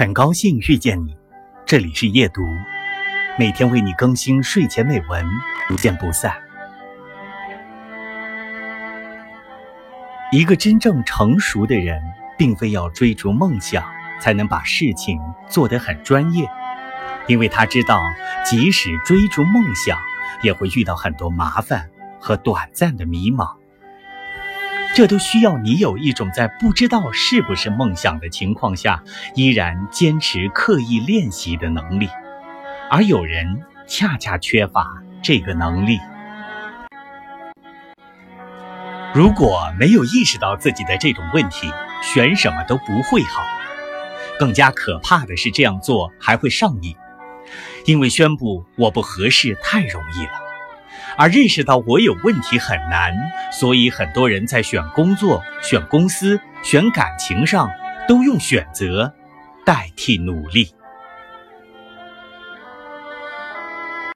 很高兴遇见你，这里是夜读，每天为你更新睡前美文，不见不散。一个真正成熟的人，并非要追逐梦想才能把事情做得很专业，因为他知道，即使追逐梦想，也会遇到很多麻烦和短暂的迷茫。这都需要你有一种在不知道是不是梦想的情况下，依然坚持刻意练习的能力，而有人恰恰缺乏这个能力。如果没有意识到自己的这种问题，选什么都不会好。更加可怕的是，这样做还会上瘾，因为宣布我不合适太容易了。而认识到我有问题很难，所以很多人在选工作、选公司、选感情上，都用选择代替努力。